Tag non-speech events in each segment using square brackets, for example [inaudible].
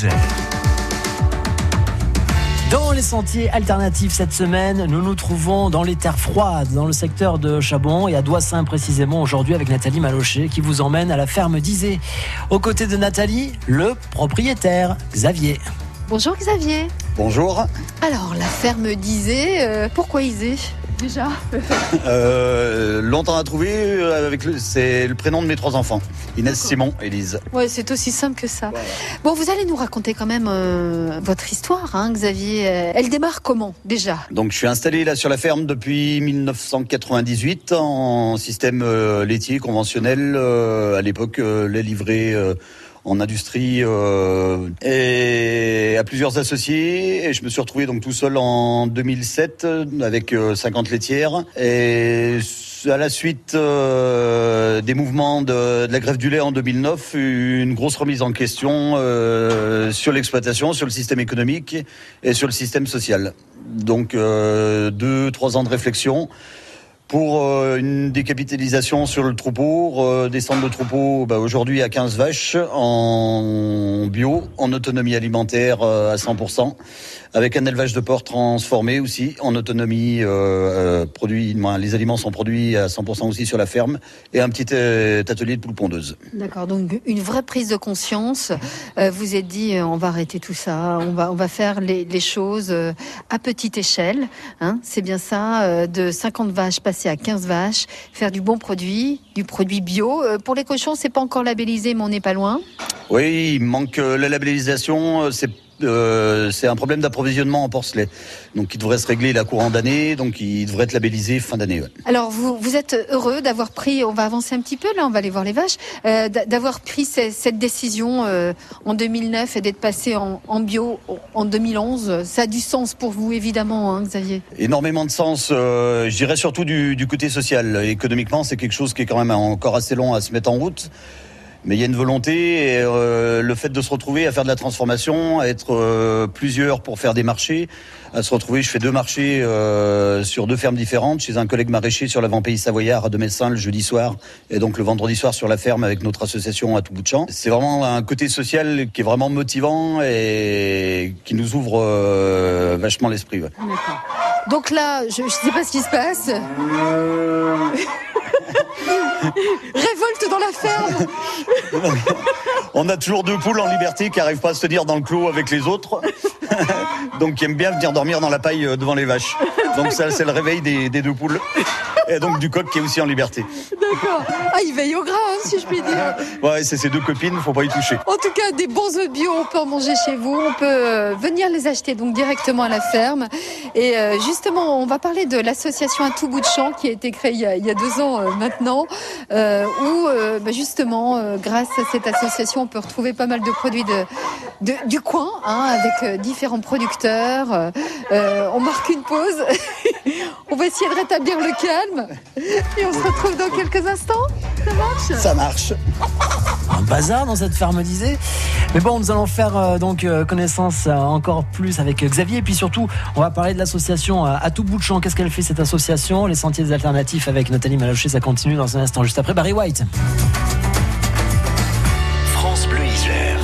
Isère. Dans les sentiers alternatifs cette semaine, nous nous trouvons dans les terres froides, dans le secteur de Chabon et à Doissin précisément aujourd'hui avec Nathalie Malochet qui vous emmène à la ferme d'Isée. Aux côtés de Nathalie, le propriétaire Xavier. Bonjour Xavier. Bonjour. Alors la ferme d'Isée, euh, pourquoi Isée? Déjà [laughs] euh, Longtemps à trouver, euh, avec le, c'est le prénom de mes trois enfants, Inès, Simon, Élise. Ouais, c'est aussi simple que ça. Bon, vous allez nous raconter quand même euh, votre histoire, hein, Xavier. Elle démarre comment déjà? Donc je suis installé là sur la ferme depuis 1998 en système euh, laitier conventionnel. Euh, à l'époque, lait livré en industrie euh, et à plusieurs associés. Et je me suis retrouvé donc tout seul en 2007 avec 50 laitières. Et à la suite euh, des mouvements de, la grève du lait en 2009, une grosse remise en question euh, sur l'exploitation, sur le système économique et sur le système social. Donc euh, deux, trois ans de réflexion pour euh, une décapitalisation sur le troupeau, descendre le troupeau bah, aujourd'hui à 15 vaches en bio, en autonomie alimentaire euh, à 100%, avec un élevage de porc transformé aussi, en autonomie euh, produit, les aliments sont produits à 100% aussi sur la ferme, et un petit atelier de poule pondeuse. D'accord, donc une vraie prise de conscience. vous êtes dit, on va arrêter tout ça, on va, on va faire les, les choses à petite échelle. Hein, C'est bien ça, de 50 vaches passer à 15 vaches, faire du bon produit, du produit bio. pour les cochons, c'est pas encore labellisé, mais on n'est pas loin. Oui, il manque la labellisation. C'est euh, c'est un problème d'approvisionnement en porcelet. Donc il devrait se régler la courant d'année, donc il devrait être labellisé fin d'année. Ouais. Alors vous, vous êtes heureux d'avoir pris, on va avancer un petit peu là, on va aller voir les vaches, euh, d'avoir pris cette décision euh, en 2009 et d'être passé en, en, bio en 2011. Ça a du sens pour vous évidemment, hein, Xavier Énormément de sens, je dirais surtout du, du côté social. Économiquement, c'est quelque chose qui est quand même encore assez long à se mettre en route mais il y a une volonté et euh, le fait de se retrouver à faire de la transformation, à être euh, plusieurs pour faire des marchés, à se retrouver, je fais deux marchés euh, sur deux fermes différentes, chez un collègue maraîcher sur l'avant-pays savoyard à Demessin le jeudi soir et donc le vendredi soir sur la ferme avec notre association à tout bout de champ. C'est vraiment un côté social qui est vraiment motivant et qui nous ouvre euh, vachement l'esprit. Ouais. Donc là, je ne sais pas ce qui se passe. [laughs] Révolte dans la ferme. [laughs] On a toujours deux poules en liberté qui n'arrivent pas à se tenir dans le clos avec les autres. [laughs] Donc qui aiment bien venir dormir dans la paille euh, devant les vaches. Donc ça, c'est le réveil des, des, deux poules. Et donc du coq qui est aussi en liberté. D'accord. Ah, il veille au gras, hein, si je puis dire. [laughs] Ouais, c'est ces deux copines, faut pas y toucher. En tout cas, des bons œufs bio, on peut en manger chez vous. On peut euh, venir les acheter donc directement à la ferme. Et euh, justement, on va parler de l'association à tout bout de champ qui a été créée il y a, il y a deux ans maintenant, où bah, justement, grâce à cette association, on peut retrouver pas mal de produits de, de du coin, hein, avec différents producteurs. on marque une pause. [laughs] on va essayer de rétablir le calme. Et on se retrouve dans quelques instants. Ça marche? Ça marche. Un bazar dans cette ferme d'Isée. Mais bon, nous allons faire euh, donc euh, connaissance euh, encore plus avec Xavier. Et puis surtout, on va parler de l'association à tout bout de champ. Qu'est-ce qu'elle fait cette association? Les sentiers alternatifs avec Nathalie Malochet, ça continue dans un instant. Juste après Barry White. France Bleu Isère.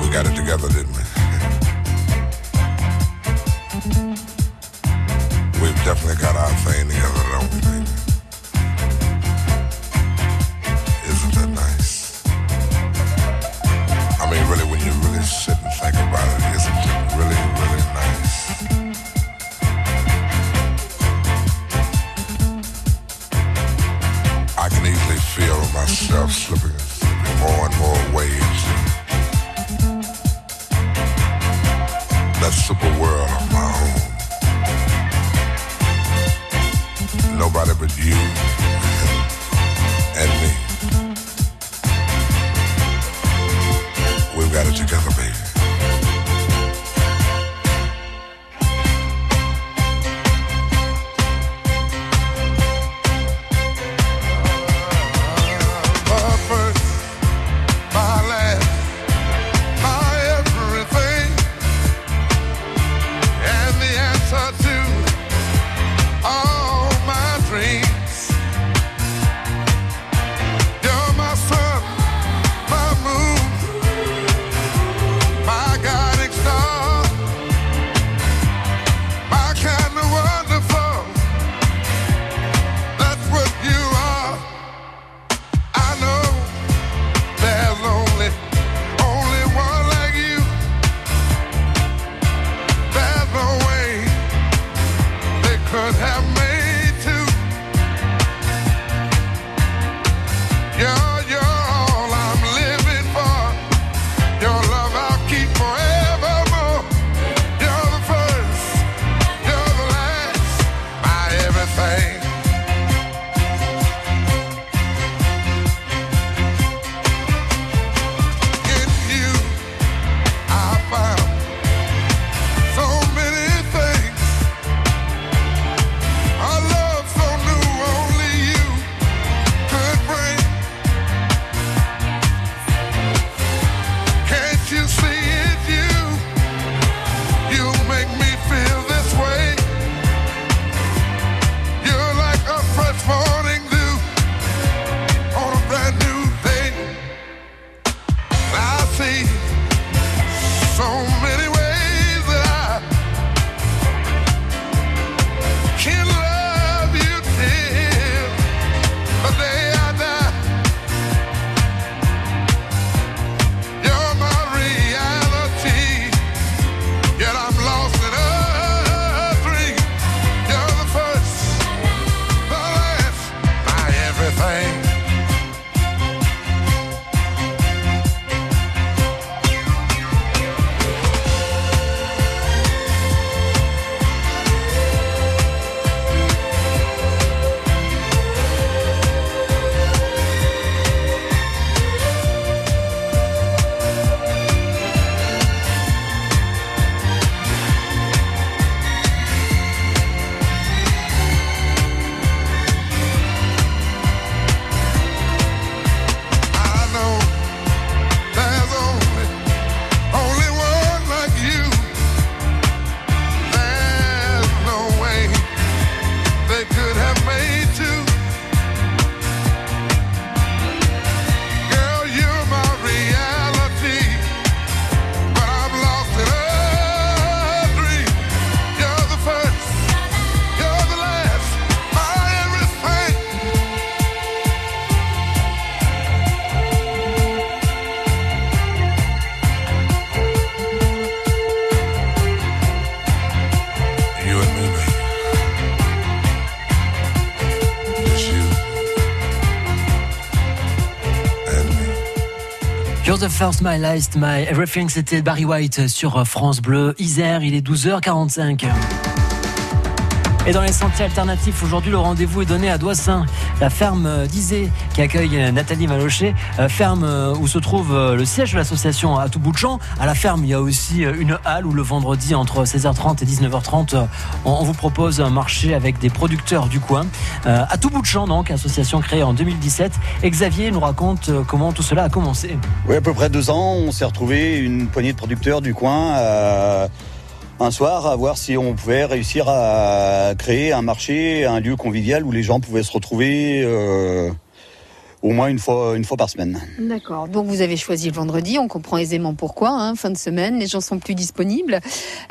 We got it together, didn't we? Definitely got our thing together, don't we, baby? Isn't that nice? I mean, really, when you really sit and think about it, isn't it really, really nice? I can easily feel myself slipping, slipping more and more waves. That super Nobody but you and me. We've got it together, baby. The first, my last, my everything, c'était Barry White sur France Bleu. Isère, il est 12h45. Et dans les sentiers alternatifs, aujourd'hui, le rendez-vous est donné à Doissin, la ferme d'Isée qui accueille Nathalie Malochet, euh, ferme euh, où se trouve euh, le siège de l'association à tout bout de champ. À la ferme, il y a aussi une halle où le vendredi, entre 16h30 et 19h30, on vous propose un marché avec des producteurs du coin. À tout bout de champ, donc, association créée en 2017. Et Xavier nous raconte comment tout cela a commencé. Oui, à peu près deux ans, on s'est retrouvé une poignée de producteurs du coin un soir à voir si on pouvait réussir à créer un marché, un lieu convivial où les gens pouvaient se retrouver euh, au moins une fois, une fois par semaine. D'accord. Donc vous avez choisi le vendredi, on comprend aisément pourquoi. Hein, fin de semaine, les gens sont plus disponibles.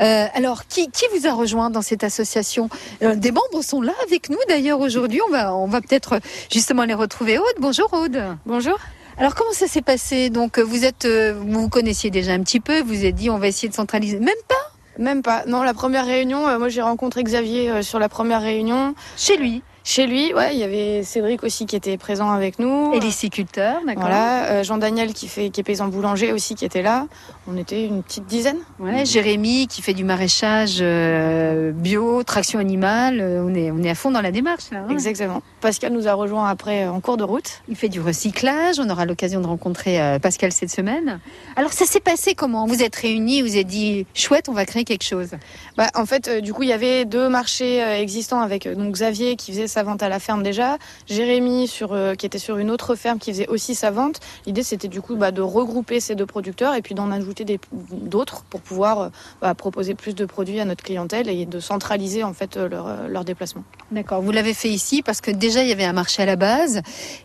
Euh, alors, qui, qui, vous a rejoint dans cette association? Euh, Des membres sont là avec nous d'ailleurs aujourd'hui. On va, on va peut-être justement les retrouver. Aude, bonjour Aude. Bonjour. Alors comment ça s'est passé? Donc vous êtes, vous connaissiez déjà un petit peu. Vous avez dit on va essayer de centraliser. Même pas? Même pas. Non, la première réunion, euh, moi j'ai rencontré Xavier euh, sur la première réunion. Chez lui chez lui, ouais, il y avait Cédric aussi qui était présent avec nous. Et les séculteurs, d'accord. Voilà, euh, Jean-Daniel qui fait qui est paysan boulanger aussi qui était là. On était une petite dizaine. Ouais, Jérémy qui fait du maraîchage euh, bio, traction animale. Euh, on est on est à fond dans la démarche là. Hein. Exactement. Pascal nous a rejoint après en cours de route. Il fait du recyclage. On aura l'occasion de rencontrer Pascal cette semaine. Alors ça s'est passé comment? Vous êtes réunis, vous avez dit chouette, on va créer quelque chose. Bah en fait, du coup il y avait deux marchés existants avec donc Xavier qui faisait sa vente à la ferme déjà. Jérémy, sur, euh, qui était sur une autre ferme, qui faisait aussi sa vente. L'idée, c'était du coup bah, de regrouper ces deux producteurs et puis d'en ajouter d'autres pour pouvoir euh, bah, proposer plus de produits à notre clientèle et de centraliser en fait euh, leur, leur déplacement. D'accord. Vous l'avez fait ici parce que déjà, il y avait un marché à la base.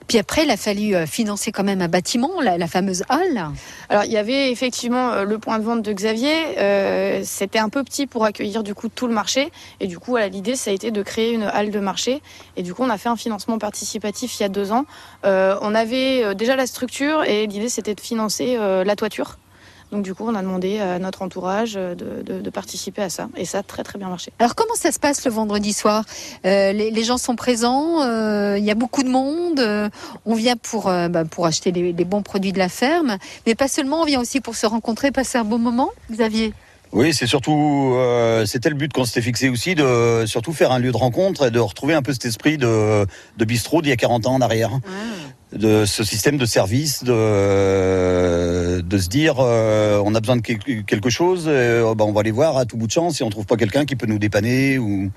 Puis après, il a fallu financer quand même un bâtiment, la, fameuse halle. Alors, il y avait effectivement le point de vente de Xavier. c'était un peu petit pour accueillir du coup tout le marché. Et du coup, l'idée, ça a été de créer une halle de marché. Et du coup, on a fait un financement participatif il y a deux ans. Euh, on avait euh, déjà la structure et l'idée c'était de financer euh, la toiture. Donc du coup, on a demandé à notre entourage de, participer à ça. Et ça a très très bien marché. Alors comment ça se passe le vendredi soir? Les, gens sont présents, il y a beaucoup de monde, on vient pour, bah, pour acheter les, les, bons produits de la ferme, mais pas seulement, on vient aussi pour se rencontrer, passer un bon moment, Xavier oui, c'est surtout, euh, c'était le but qu'on s'était fixé aussi, de surtout faire un lieu de rencontre et de retrouver un peu cet esprit de, de bistrot d'il y a 40 ans en arrière. De ce système de service, de, de se dire, euh, on a besoin de quelque chose, euh, ben, on va aller voir à tout bout de champ si on trouve pas quelqu'un qui peut nous dépanner ou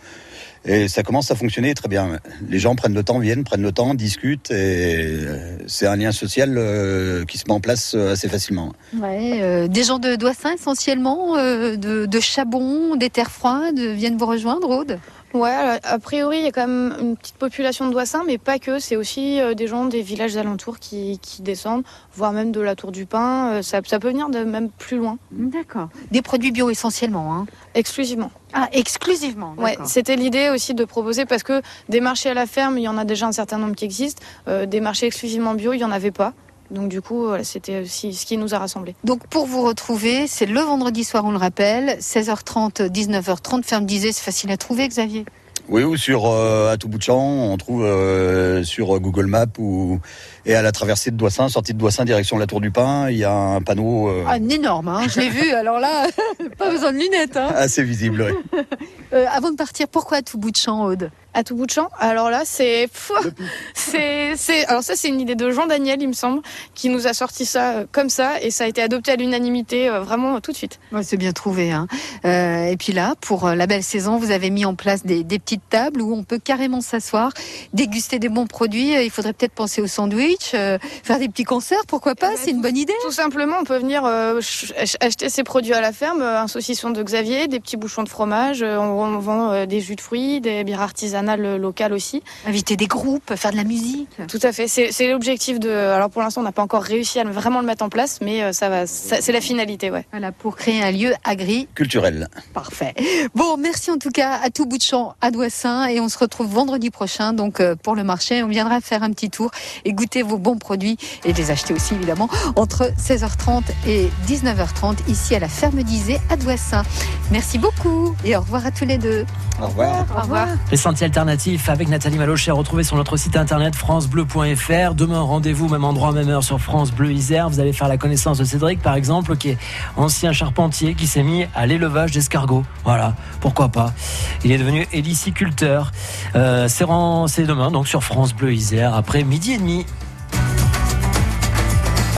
et ça commence à fonctionner très bien. Les gens prennent le temps, viennent, prennent le temps, discutent, et euh, c'est un lien social euh, qui se met en place euh, assez facilement. Des gens de Doissin essentiellement, de, de Chabon, des terres froides, viennent vous rejoindre, Aude? Ouais, a priori, il y a quand même une petite population de Doissin, mais pas que. C'est aussi des gens des villages alentours qui, qui, descendent, voire même de la Tour du Pin. Ça, ça peut venir de même plus loin. D'accord. Des produits bio essentiellement, hein Exclusivement. Ah, exclusivement. Ouais, c'était l'idée aussi de proposer parce que des marchés à la ferme, il y en a déjà un certain nombre qui existent. Euh, des marchés exclusivement bio, il y en avait pas. Donc du coup, c'était aussi ce qui nous a rassemblés. Donc pour vous retrouver, c'est le vendredi soir, on le rappelle, 16h30, 19h30. Ferme disait, c'est facile à trouver, Xavier? Oui, ou sur euh, à tout bout de champ, on trouve euh, sur Google Maps ou et à la traversée de Doissin, sortie de Doissin direction la Tour du Pin, il y a un panneau. Euh... Ah, énorme, hein, je l'ai vu. [laughs] Alors là, [laughs] pas besoin de lunettes. Hein. Assez visible. Oui. [laughs] Euh, avant de partir, pourquoi à tout bout de champ, Aude? À tout bout de champ. Alors là, c'est, [laughs] c'est, c'est, alors ça, c'est une idée de Jean Daniel, il me semble, qui nous a sorti ça euh, comme ça, et ça a été adopté à l'unanimité euh, vraiment tout de suite. Ouais, c'est bien trouvé. Hein. Euh, et puis là, pour la belle saison, vous avez mis en place des, des petites tables où on peut carrément s'asseoir, déguster des bons produits. Il faudrait peut-être penser au sandwich, faire des petits concerts, pourquoi pas eh ben, C'est une bonne idée. Tout simplement, on peut venir acheter ses produits à la ferme, un saucisson de Xavier, des petits bouchons de fromage. On, on vend des jus de fruits, des bières artisanales local aussi. Inviter des groupes, faire de la musique. Tout à fait. C'est l'objectif de. Alors pour l'instant, on n'a pas encore réussi à vraiment le mettre en place, mais euh, ça va. C'est la finalité, ouais. Voilà, pour créer un lieu agri. Culturel. Parfait. Bon, merci en tout cas à tout bout de champ à Doissin et on se retrouve vendredi prochain donc euh, pour le marché. On viendra faire un petit tour et goûter vos bons produits et les acheter aussi évidemment entre 16h30 et 19h30 ici à la ferme d'Isée à Doissin. Merci beaucoup et au revoir à tous les deux. Au revoir. Au revoir. Les sentiers alternatifs avec Nathalie Malochet, retrouvés sur notre site internet francebleu.fr. Demain, rendez-vous, même endroit, même heure sur France Bleu Isère. Vous allez faire la connaissance de Cédric, par exemple, qui est ancien charpentier, qui s'est mis à l'élevage d'escargots. Voilà, pourquoi pas? Il est devenu héliciculteur. Euh, c'est demain, donc sur France Bleu Isère, après midi et demi.